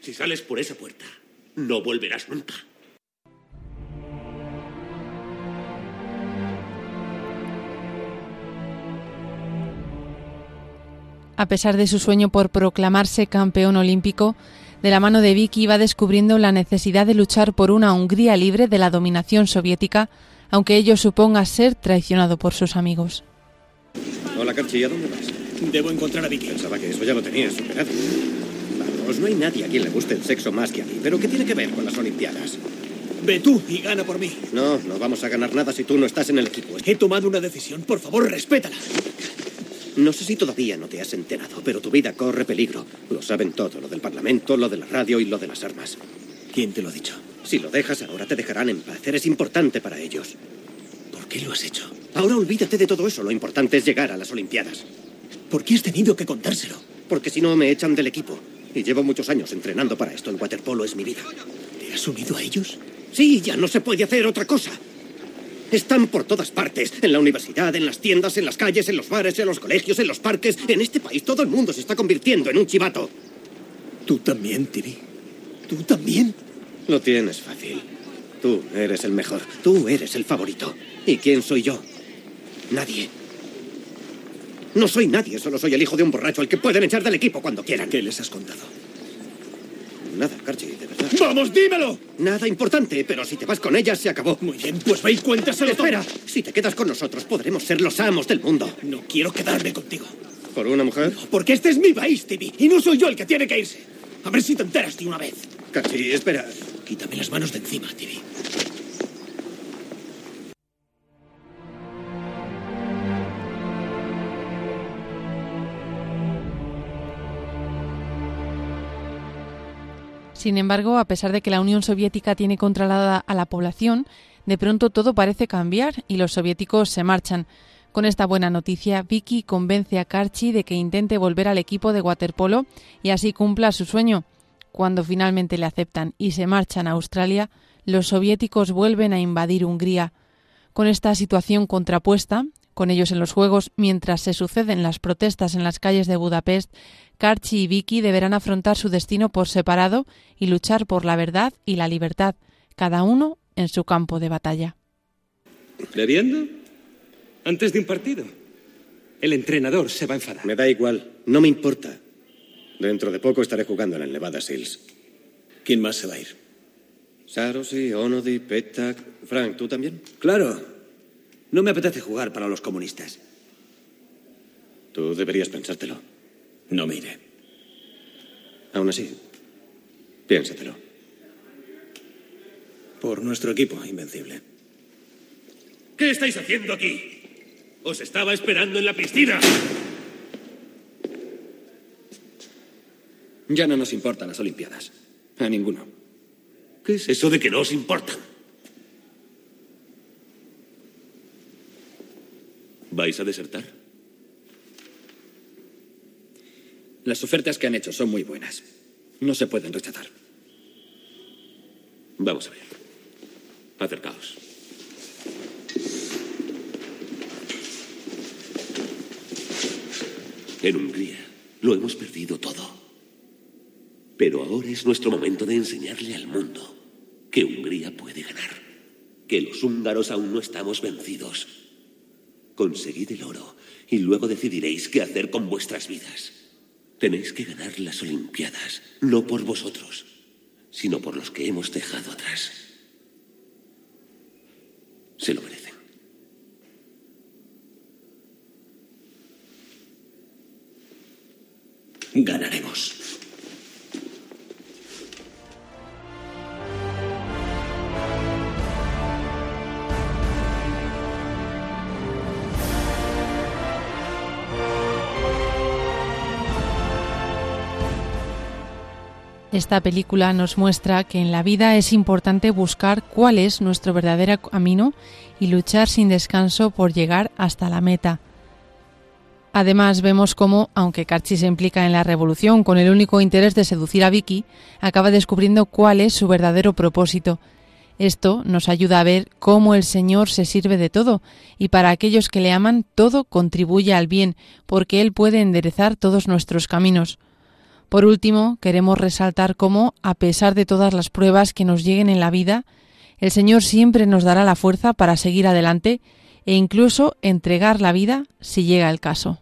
Si sales por esa puerta, no volverás nunca. A pesar de su sueño por proclamarse campeón olímpico, de la mano de Vicky va descubriendo la necesidad de luchar por una Hungría libre de la dominación soviética, aunque ello suponga ser traicionado por sus amigos. Hola, Carchi, ¿a dónde vas? Debo encontrar a Vicky. Pensaba que eso ya lo tenías superado. Vamos, no hay nadie a quien le guste el sexo más que a mí. ¿Pero qué tiene que ver con las Olimpiadas? Ve tú y gana por mí. No, no vamos a ganar nada si tú no estás en el equipo. He tomado una decisión. Por favor, respétala. No sé si todavía no te has enterado, pero tu vida corre peligro. Lo saben todo, lo del Parlamento, lo de la radio y lo de las armas. ¿Quién te lo ha dicho? Si lo dejas ahora te dejarán en paz. Eres importante para ellos. ¿Por qué lo has hecho? Ahora olvídate de todo eso. Lo importante es llegar a las Olimpiadas. ¿Por qué has tenido que contárselo? Porque si no me echan del equipo. Y llevo muchos años entrenando para esto. El waterpolo es mi vida. ¿Te has unido a ellos? Sí, ya no se puede hacer otra cosa. Están por todas partes, en la universidad, en las tiendas, en las calles, en los bares, en los colegios, en los parques. En este país todo el mundo se está convirtiendo en un chivato. ¿Tú también, Tibi? ¿Tú también? Lo tienes fácil. Tú eres el mejor. Tú eres el favorito. ¿Y quién soy yo? Nadie. No soy nadie, solo soy el hijo de un borracho al que pueden echar del equipo cuando quieran. ¿Qué les has contado? Nada, Carchi, de verdad. ¡Vamos, dímelo! Nada importante, pero si te vas con ella, se acabó. Muy bien, pues ve y cuéntaselo todo. Espera, si te quedas con nosotros, podremos ser los amos del mundo. No quiero quedarme contigo. ¿Por una mujer? Porque este es mi país, Tibi, y no soy yo el que tiene que irse. A ver si te enteras de una vez. Carchi, espera. Quítame las manos de encima, Tibi. Sin embargo, a pesar de que la Unión Soviética tiene controlada a la población, de pronto todo parece cambiar y los soviéticos se marchan. Con esta buena noticia, Vicky convence a Karchi de que intente volver al equipo de waterpolo y así cumpla su sueño. Cuando finalmente le aceptan y se marchan a Australia, los soviéticos vuelven a invadir Hungría. Con esta situación contrapuesta, con ellos en los Juegos, mientras se suceden las protestas en las calles de Budapest, Karchi y Vicky deberán afrontar su destino por separado y luchar por la verdad y la libertad, cada uno en su campo de batalla. Antes de un partido. El entrenador se va a enfadar. Me da igual, no me importa. Dentro de poco estaré jugando en el Nevada Seals. ¿Quién más se va a ir? Sarosi, Onodi, Petak. Frank, ¿tú también? Claro. No me apetece jugar para los comunistas. Tú deberías pensártelo. No me iré. Aún así, piénsatelo. Por nuestro equipo, invencible. ¿Qué estáis haciendo aquí? Os estaba esperando en la piscina. Ya no nos importan las Olimpiadas. A ninguno. ¿Qué es eso de que no os importan? ¿Vais a desertar? Las ofertas que han hecho son muy buenas. No se pueden rechazar. Vamos a ver. Acercaos. En Hungría lo hemos perdido todo. Pero ahora es nuestro momento de enseñarle al mundo que Hungría puede ganar. Que los húngaros aún no estamos vencidos. Conseguid el oro y luego decidiréis qué hacer con vuestras vidas. Tenéis que ganar las Olimpiadas, no por vosotros, sino por los que hemos dejado atrás. Se lo merecen. Ganaremos. Esta película nos muestra que en la vida es importante buscar cuál es nuestro verdadero camino y luchar sin descanso por llegar hasta la meta. Además, vemos cómo, aunque Carchi se implica en la revolución con el único interés de seducir a Vicky, acaba descubriendo cuál es su verdadero propósito. Esto nos ayuda a ver cómo el Señor se sirve de todo, y para aquellos que le aman, todo contribuye al bien, porque Él puede enderezar todos nuestros caminos. Por último, queremos resaltar cómo, a pesar de todas las pruebas que nos lleguen en la vida, el Señor siempre nos dará la fuerza para seguir adelante e incluso entregar la vida si llega el caso.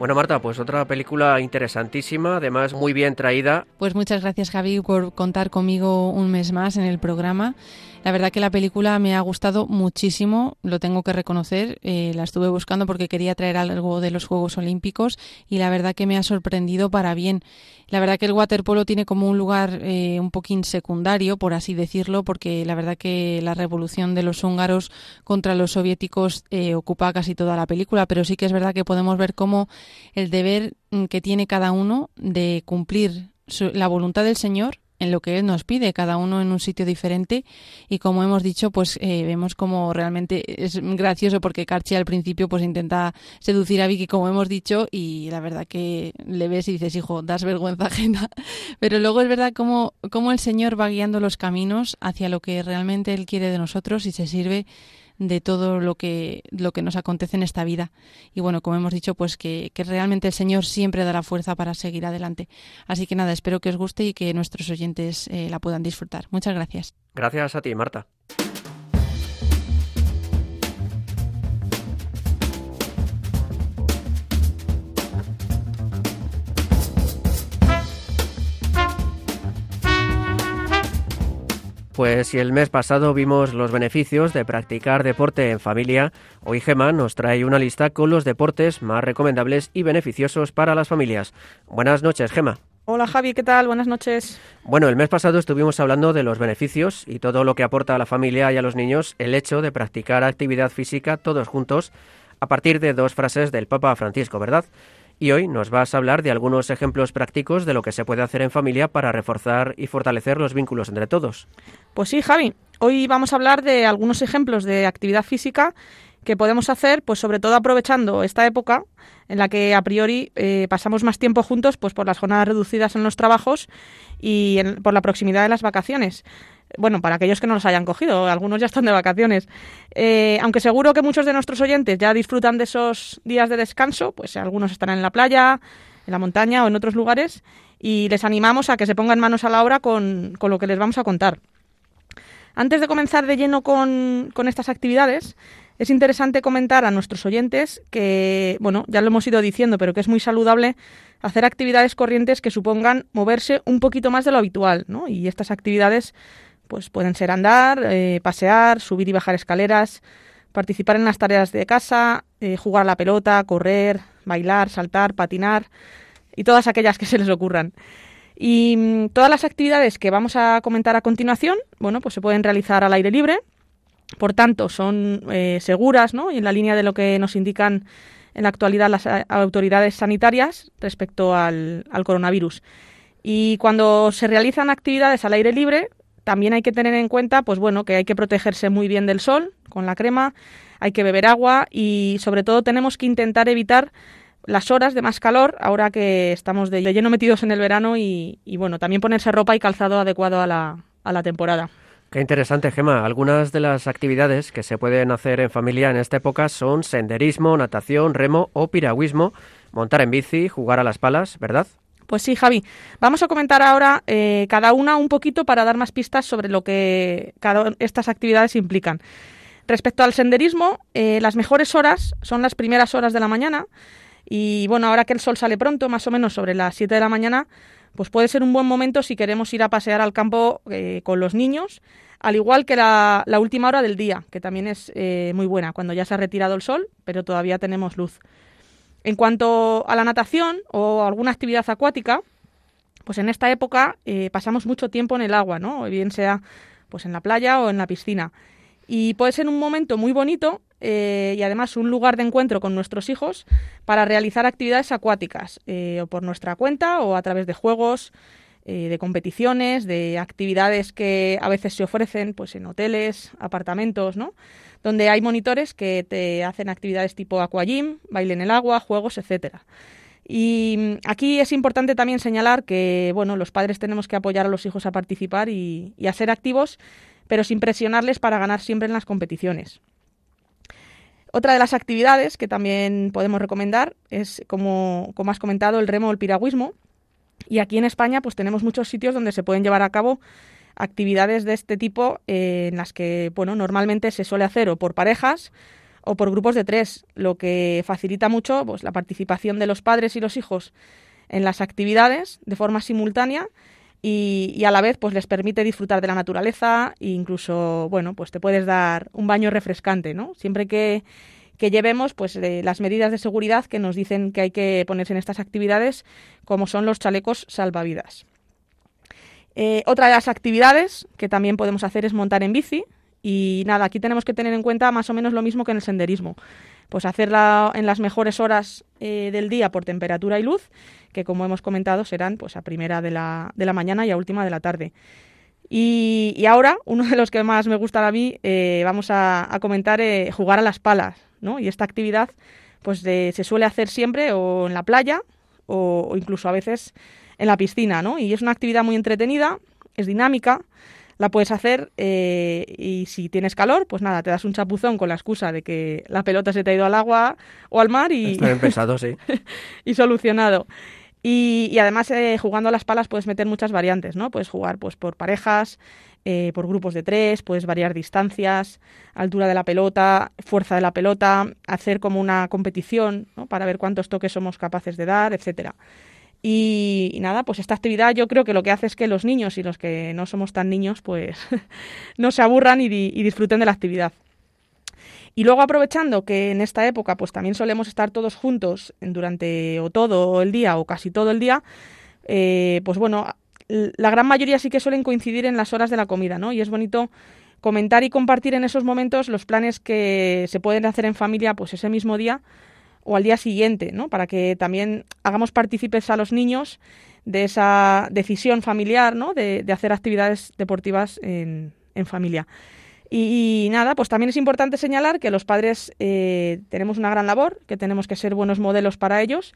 Bueno, Marta, pues otra película interesantísima, además muy bien traída. Pues muchas gracias, Javi, por contar conmigo un mes más en el programa. La verdad que la película me ha gustado muchísimo, lo tengo que reconocer. Eh, la estuve buscando porque quería traer algo de los Juegos Olímpicos y la verdad que me ha sorprendido para bien. La verdad que el waterpolo tiene como un lugar eh, un poquín secundario, por así decirlo, porque la verdad que la revolución de los húngaros contra los soviéticos eh, ocupa casi toda la película, pero sí que es verdad que podemos ver cómo el deber mm, que tiene cada uno de cumplir la voluntad del Señor en lo que Él nos pide, cada uno en un sitio diferente. Y como hemos dicho, pues eh, vemos como realmente es gracioso porque Carchi al principio pues intenta seducir a Vicky, como hemos dicho, y la verdad que le ves y dices, hijo, das vergüenza ajena. Pero luego es verdad como, como el Señor va guiando los caminos hacia lo que realmente Él quiere de nosotros y se sirve de todo lo que, lo que nos acontece en esta vida. Y bueno, como hemos dicho, pues que, que realmente el Señor siempre dará fuerza para seguir adelante. Así que nada, espero que os guste y que nuestros oyentes eh, la puedan disfrutar. Muchas gracias. Gracias a ti, Marta. Pues si el mes pasado vimos los beneficios de practicar deporte en familia, hoy Gema nos trae una lista con los deportes más recomendables y beneficiosos para las familias. Buenas noches, Gema. Hola Javi, ¿qué tal? Buenas noches. Bueno, el mes pasado estuvimos hablando de los beneficios y todo lo que aporta a la familia y a los niños el hecho de practicar actividad física todos juntos a partir de dos frases del Papa Francisco, ¿verdad? Y hoy nos vas a hablar de algunos ejemplos prácticos de lo que se puede hacer en familia para reforzar y fortalecer los vínculos entre todos. Pues sí, Javi. Hoy vamos a hablar de algunos ejemplos de actividad física que podemos hacer, pues sobre todo aprovechando esta época en la que a priori eh, pasamos más tiempo juntos, pues por las jornadas reducidas en los trabajos y por la proximidad de las vacaciones bueno, para aquellos que no los hayan cogido, algunos ya están de vacaciones. Eh, aunque seguro que muchos de nuestros oyentes ya disfrutan de esos días de descanso, pues algunos estarán en la playa, en la montaña o en otros lugares, y les animamos a que se pongan manos a la obra con, con lo que les vamos a contar. Antes de comenzar de lleno con, con estas actividades, es interesante comentar a nuestros oyentes que, bueno, ya lo hemos ido diciendo, pero que es muy saludable hacer actividades corrientes que supongan moverse un poquito más de lo habitual, ¿no? Y estas actividades pues pueden ser andar, eh, pasear, subir y bajar escaleras, participar en las tareas de casa, eh, jugar a la pelota, correr, bailar, saltar, patinar y todas aquellas que se les ocurran. Y mm, todas las actividades que vamos a comentar a continuación, bueno, pues se pueden realizar al aire libre, por tanto son eh, seguras, ¿no? Y en la línea de lo que nos indican en la actualidad las autoridades sanitarias respecto al, al coronavirus. Y cuando se realizan actividades al aire libre, también hay que tener en cuenta, pues bueno, que hay que protegerse muy bien del sol con la crema, hay que beber agua y sobre todo tenemos que intentar evitar las horas de más calor ahora que estamos de lleno metidos en el verano y, bueno, también ponerse ropa y calzado adecuado a la, a la temporada. Qué interesante, Gema. Algunas de las actividades que se pueden hacer en familia en esta época son senderismo, natación, remo o piragüismo, montar en bici, jugar a las palas, ¿verdad? Pues sí, Javi. Vamos a comentar ahora eh, cada una un poquito para dar más pistas sobre lo que estas actividades implican. Respecto al senderismo, eh, las mejores horas son las primeras horas de la mañana y bueno, ahora que el sol sale pronto, más o menos sobre las 7 de la mañana, pues puede ser un buen momento si queremos ir a pasear al campo eh, con los niños, al igual que la, última hora del día, que también es muy buena, cuando ya se ha retirado el sol, pero todavía tenemos luz. En cuanto a la natación o alguna actividad acuática, pues en esta época eh, pasamos mucho tiempo en el agua, ¿no? Bien sea pues en la playa o en la piscina. Y puede ser un momento muy bonito eh, y además un lugar de encuentro con nuestros hijos para realizar actividades acuáticas, eh, o por nuestra cuenta o a través de juegos, de competiciones, de actividades que a veces se ofrecen pues en hoteles, apartamentos, ¿no? donde hay monitores que te hacen actividades tipo aquagym, baile en el agua, juegos, etcétera. Y mm, aquí es importante también señalar que bueno, los padres tenemos que apoyar a los hijos a participar y, a ser activos, pero sin presionarles para ganar siempre en las competiciones. Otra de las actividades que también podemos recomendar es, como, como has comentado, el remo o el piragüismo. Y aquí en España pues tenemos muchos sitios donde se pueden llevar a cabo actividades de este tipo eh, en las que bueno, normalmente se suele hacer o por parejas o por grupos de tres, lo que facilita mucho pues, la participación de los padres y los hijos en las actividades de forma simultánea y, a la vez pues les permite disfrutar de la naturaleza e incluso bueno pues te puedes dar un baño refrescante no siempre que, que llevemos pues las medidas de seguridad que nos dicen que hay que ponerse en estas actividades como son los chalecos salvavidas eh, otra de las actividades que también podemos hacer es montar en bici. Y nada, aquí tenemos que tener en cuenta más o menos lo mismo que en el senderismo. Pues hacerla en las mejores horas eh, del día por temperatura y luz, que como hemos comentado serán pues a primera de la, mañana y a última de la tarde. Y, ahora, uno de los que más me gusta a mí, eh, vamos a, comentar jugar a las palas. ¿No? Y esta actividad pues se suele hacer siempre o en la playa o incluso a veces en la piscina, ¿no? Y es una actividad muy entretenida, es dinámica. la puedes hacer eh, y si tienes calor, pues nada, te das un chapuzón con la excusa de que la pelota se te ha ido al agua o al mar y... Está bien pensado, sí. y solucionado. Y, además, eh, jugando a las palas puedes meter muchas variantes, ¿no? Puedes jugar pues por parejas, eh, por grupos de tres, puedes variar distancias, altura de la pelota, fuerza de la pelota, hacer como una competición, ¿no? Para ver cuántos toques somos capaces de dar, etcétera. Y, nada, pues esta actividad yo creo que lo que hace es que los niños y los que no somos tan niños, pues no se aburran y disfruten de la actividad. Y luego aprovechando que en esta época pues también solemos estar todos juntos durante o todo el día o casi todo el día, eh, pues bueno, la gran mayoría sí que suelen coincidir en las horas de la comida, ¿no? Y es bonito comentar y compartir en esos momentos los planes que se pueden hacer en familia pues ese mismo día o al día siguiente, ¿no? Para que también hagamos partícipes a los niños de esa decisión familiar, ¿no? De, de hacer actividades deportivas en, en familia. Y, y, nada, pues también es importante señalar que los padres eh, tenemos una gran labor, que tenemos que ser buenos modelos para ellos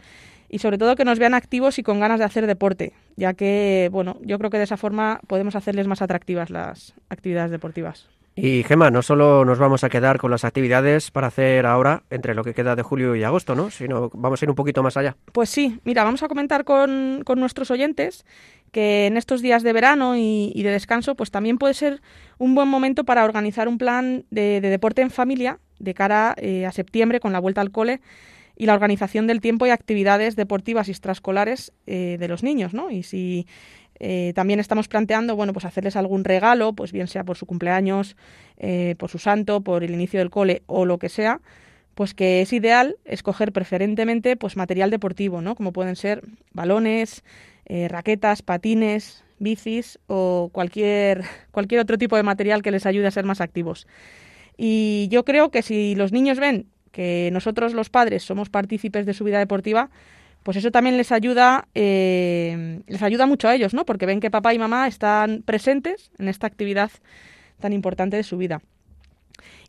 y sobre todo que nos vean activos y con ganas de hacer deporte, ya que, bueno, yo creo que de esa forma podemos hacerles más atractivas las actividades deportivas. Y Gema, no solo nos vamos a quedar con las actividades para hacer ahora entre lo que queda de julio y agosto, ¿no? Sino vamos a ir un poquito más allá. Pues sí, mira, vamos a comentar con, con nuestros oyentes que en estos días de verano y, de descanso, pues también puede ser un buen momento para organizar un plan de, de deporte en familia de cara eh, a septiembre con la vuelta al cole y la organización del tiempo y actividades deportivas y extraescolares eh, de los niños, ¿no? Y si eh, también estamos planteando, bueno, pues hacerles algún regalo, pues bien sea por su cumpleaños, por su santo, por el inicio del cole o lo que sea, pues que es ideal escoger preferentemente pues material deportivo, ¿no? Como pueden ser balones, eh, raquetas, patines, bicis o cualquier, cualquier otro tipo de material que les ayude a ser más activos. Y yo creo que si los niños ven que nosotros los padres somos partícipes de su vida deportiva, pues eso también les ayuda, eh, les ayuda mucho a ellos, ¿no? Porque ven que papá y mamá están presentes en esta actividad tan importante de su vida.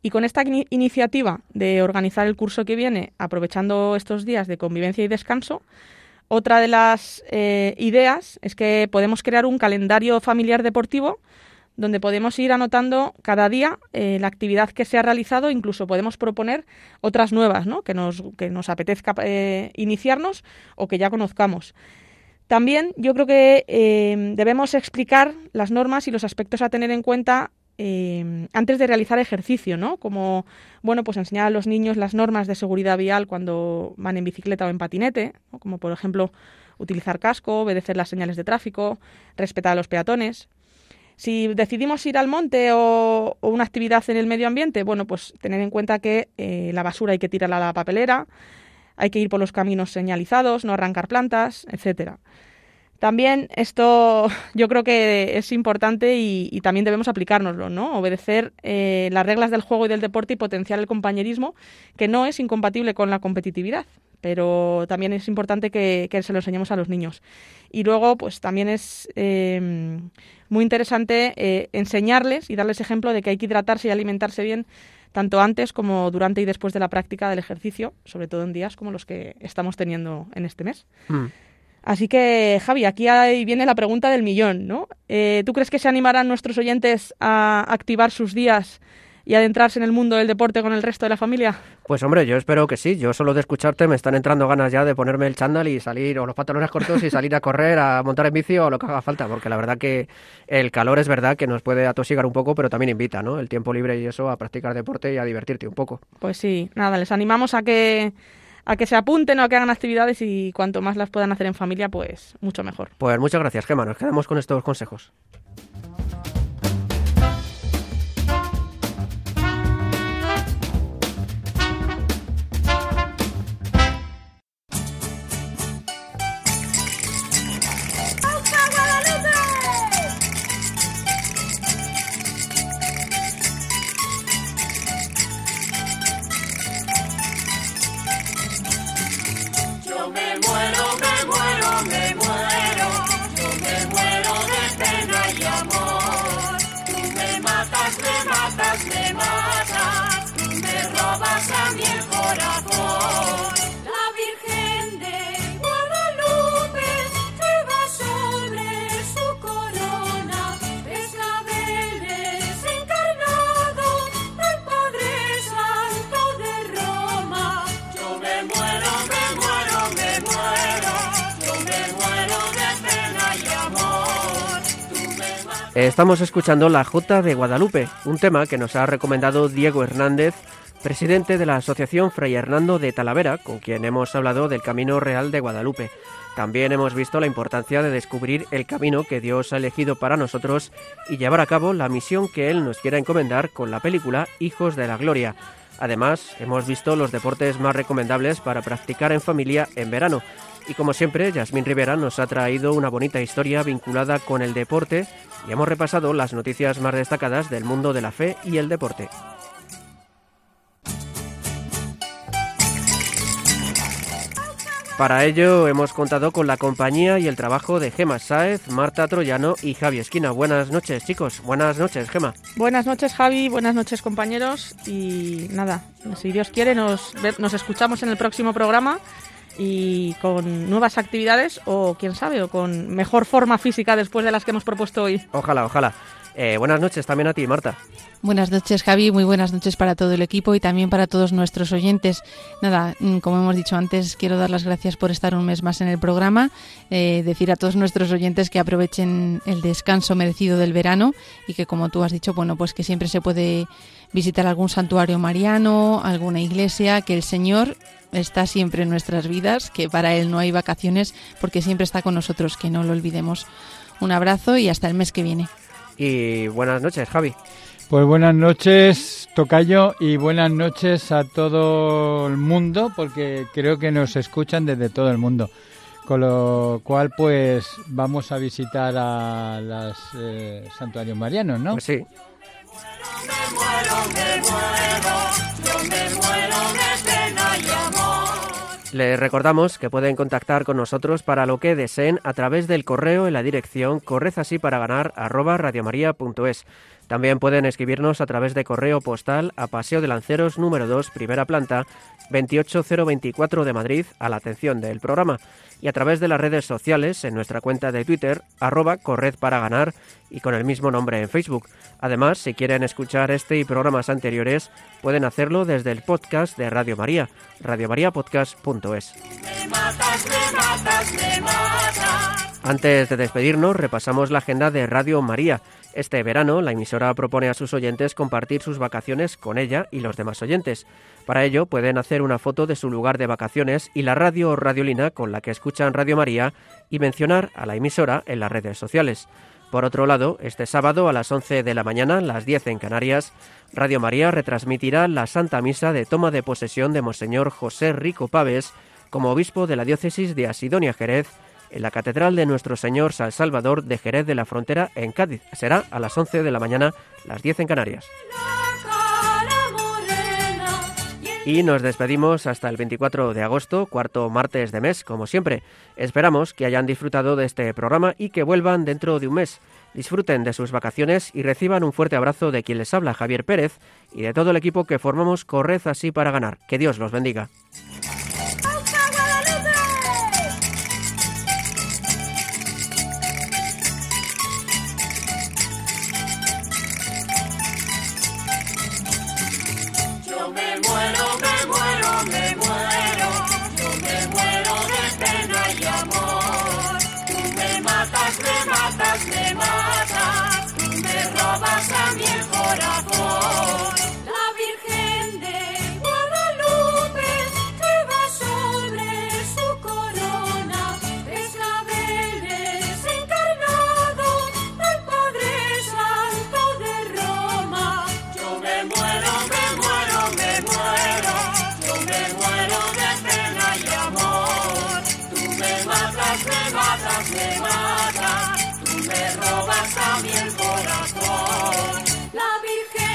Y con esta in iniciativa de organizar el curso que viene, aprovechando estos días de convivencia y descanso, otra de las eh, ideas es que podemos crear un calendario familiar deportivo donde podemos ir anotando cada día eh, la actividad que se ha realizado, incluso podemos proponer otras nuevas, ¿no? que, nos, que nos apetezca eh, iniciarnos o que ya conozcamos. También yo creo que debemos explicar las normas y los aspectos a tener en cuenta eh, antes de realizar ejercicio, ¿no? Como, bueno, pues enseñar a los niños las normas de seguridad vial cuando van en bicicleta o en patinete, como por ejemplo utilizar casco, obedecer las señales de tráfico, respetar a los peatones. Si decidimos ir al monte o, o, una actividad en el medio ambiente, bueno, pues tener en cuenta que eh, la basura hay que tirarla a la papelera, hay que ir por los caminos señalizados, no arrancar plantas, etcétera. También esto yo creo que es importante y, también debemos aplicárnoslo, ¿no? Obedecer eh, las reglas del juego y del deporte y potenciar el compañerismo, que no es incompatible con la competitividad pero también es importante que, se lo enseñemos a los niños. Y luego, pues también es eh, muy interesante eh, enseñarles y darles ejemplo de que hay que hidratarse y alimentarse bien tanto antes como durante y después de la práctica del ejercicio, sobre todo en días como los que estamos teniendo en este mes. Mm. Así que, Javi, aquí ahí viene la pregunta del millón, ¿no? Eh, ¿Tú crees que se animarán nuestros oyentes a activar sus días y adentrarse en el mundo del deporte con el resto de la familia? Pues hombre, yo espero que sí. Yo solo de escucharte me están entrando ganas ya de ponerme el chándal y salir, o los pantalones cortos y salir a correr, a montar en bici o lo que haga falta, porque la verdad que el calor es verdad que nos puede atosigar un poco, pero también invita, ¿no? El tiempo libre y eso a practicar deporte y a divertirte un poco. Pues sí, nada, les animamos a que a que se apunten o a que hagan actividades y cuanto más las puedan hacer en familia, pues mucho mejor. Pues muchas gracias, Gemma. Nos quedamos con estos consejos. Estamos escuchando La Jota de Guadalupe, un tema que nos ha recomendado Diego Hernández, presidente de la Asociación Fray Hernando de Talavera, con quien hemos hablado del Camino Real de Guadalupe. También hemos visto la importancia de descubrir el camino que Dios ha elegido para nosotros y llevar a cabo la misión que Él nos quiera encomendar con la película Hijos de la Gloria. Además, hemos visto los deportes más recomendables para practicar en familia en verano. Y como siempre, Yasmín Rivera nos ha traído una bonita historia vinculada con el deporte y hemos repasado las noticias más destacadas del mundo de la fe y el deporte. Para ello hemos contado con la compañía y el trabajo de Gema Sáez, Marta Troyano y Javi Esquina. Buenas noches, chicos. Buenas noches, Gema. Buenas noches, Javi. Buenas noches, compañeros. Y nada, si Dios quiere, nos, nos escuchamos en el próximo programa y con nuevas actividades o, quién sabe, o con mejor forma física después de las que hemos propuesto hoy. Ojalá, ojalá. Eh, buenas noches también a ti, Marta. Buenas noches, Javi. Muy buenas noches para todo el equipo y también para todos nuestros oyentes. Nada, mm, como hemos dicho antes, quiero dar las gracias por estar un mes más en el programa. Eh, decir a todos nuestros oyentes que aprovechen el descanso merecido del verano y que, como tú has dicho, bueno, pues que siempre se puede visitar algún santuario mariano, alguna iglesia, que el Señor está siempre en nuestras vidas, que para Él no hay vacaciones porque siempre está con nosotros, que no lo olvidemos. Un abrazo y hasta el mes que viene. Y buenas noches, Javi. Pues buenas noches, Tocayo, y buenas noches a todo el mundo, porque creo que nos escuchan desde todo el mundo. Con lo cual, pues vamos a visitar a los eh, santuarios marianos, ¿no? Pues sí. Les recordamos que pueden contactar con nosotros para lo que deseen a través del correo en la dirección correzasiparaгаnar@radiomaria.es. También pueden escribirnos a través de correo postal a Paseo de Lanceros número 2, primera planta, 28024 de Madrid, a la atención del programa. Y a través de las redes sociales, en nuestra cuenta de Twitter, arroba corred para ganar y con el mismo nombre en Facebook. Además, si quieren escuchar este y programas anteriores, pueden hacerlo desde el podcast de Radio María, radiomariapodcast.es. Antes de despedirnos, repasamos la agenda de Radio María. Este verano, la emisora propone a sus oyentes compartir sus vacaciones con ella y los demás oyentes. Para ello, pueden hacer una foto de su lugar de vacaciones y la radio o radiolina con la que escuchan Radio María y mencionar a la emisora en las redes sociales. Por otro lado, este sábado a las 11 de la mañana, las 10 en Canarias, Radio María retransmitirá la Santa Misa de toma de posesión de Monseñor José Rico Paves como obispo de la diócesis de Asidonia Jerez en la Catedral de Nuestro Señor San Salvador de Jerez de la Frontera en Cádiz. Será a las 11 de la mañana, las 10 en Canarias. Y nos despedimos hasta el 24 de agosto, cuarto martes de mes, como siempre. Esperamos que hayan disfrutado de este programa y que vuelvan dentro de un mes. Disfruten de sus vacaciones y reciban un fuerte abrazo de quien les habla, Javier Pérez, y de todo el equipo que formamos Corred así para ganar. Que Dios los bendiga. Robas a mí el corazón. Me robas a mí el corazón. La Virgen